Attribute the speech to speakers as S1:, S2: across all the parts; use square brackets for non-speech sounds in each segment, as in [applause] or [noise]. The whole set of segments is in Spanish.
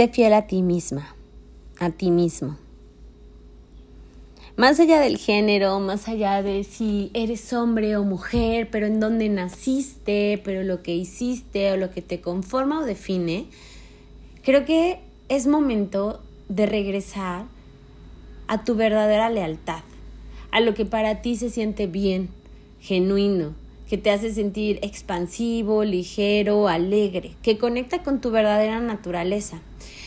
S1: Sé fiel a ti misma, a ti mismo. Más allá del género, más allá de si eres hombre o mujer, pero en dónde naciste, pero lo que hiciste o lo que te conforma o define, creo que es momento de regresar a tu verdadera lealtad, a lo que para ti se siente bien, genuino, que te hace sentir expansivo, ligero, alegre, que conecta con tu verdadera naturaleza.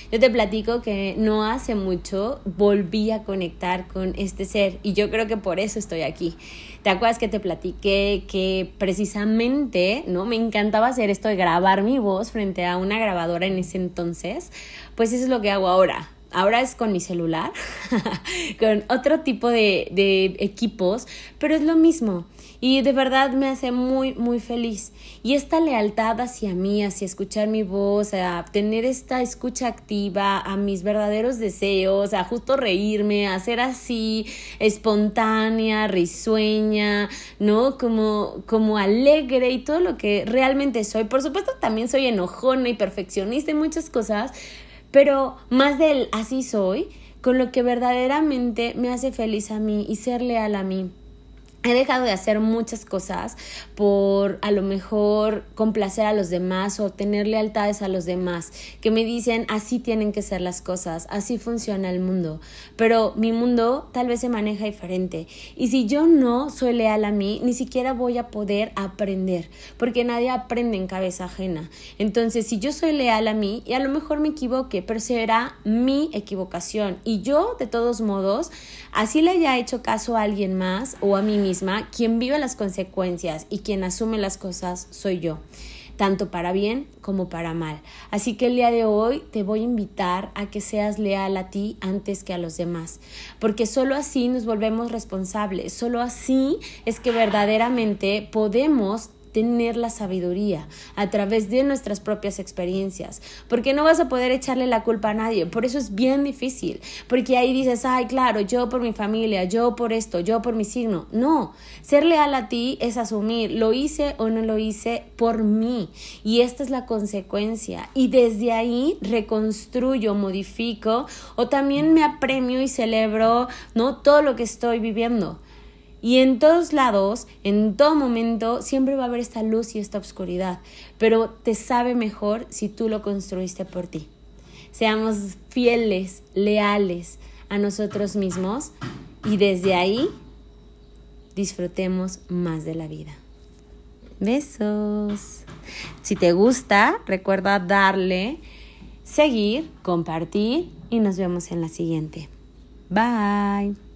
S1: Yo te platico que no hace mucho volví a conectar con este ser y yo creo que por eso estoy aquí. ¿Te acuerdas que te platiqué que precisamente, ¿no? Me encantaba hacer esto de grabar mi voz frente a una grabadora en ese entonces. Pues eso es lo que hago ahora ahora es con mi celular, [laughs] con otro tipo de, de, equipos, pero es lo mismo y de verdad me hace muy, muy feliz. Y esta lealtad hacia mí, hacia escuchar mi voz, a tener esta escucha activa, a mis verdaderos deseos, a justo reírme, a ser así espontánea, risueña, ¿no? Como, como alegre y todo lo que realmente soy. Por supuesto también soy enojona y perfeccionista y muchas cosas, pero más del así soy, con lo que verdaderamente me hace feliz a mí y ser leal a mí. He dejado de hacer muchas cosas por a lo mejor complacer a los demás o tener lealtades a los demás, que me dicen así tienen que ser las cosas, así funciona el mundo, pero mi mundo tal vez se maneja diferente. Y si yo no soy leal a mí, ni siquiera voy a poder aprender, porque nadie aprende en cabeza ajena. Entonces, si yo soy leal a mí, y a lo mejor me equivoque, pero será mi equivocación. Y yo de todos modos, así le haya hecho caso a alguien más o a mí mismo, quien vive las consecuencias y quien asume las cosas soy yo tanto para bien como para mal. Así que el día de hoy te voy a invitar a que seas leal a ti antes que a los demás, porque solo así nos volvemos responsables, solo así es que verdaderamente podemos tener la sabiduría a través de nuestras propias experiencias, porque no vas a poder echarle la culpa a nadie, por eso es bien difícil, porque ahí dices, ay, claro, yo por mi familia, yo por esto, yo por mi signo, no, ser leal a ti es asumir, lo hice o no lo hice por mí, y esta es la consecuencia, y desde ahí reconstruyo, modifico, o también me apremio y celebro, ¿no? Todo lo que estoy viviendo. Y en todos lados, en todo momento, siempre va a haber esta luz y esta oscuridad, pero te sabe mejor si tú lo construiste por ti. Seamos fieles, leales a nosotros mismos y desde ahí disfrutemos más de la vida. Besos. Si te gusta, recuerda darle, seguir, compartir y nos vemos en la siguiente. Bye.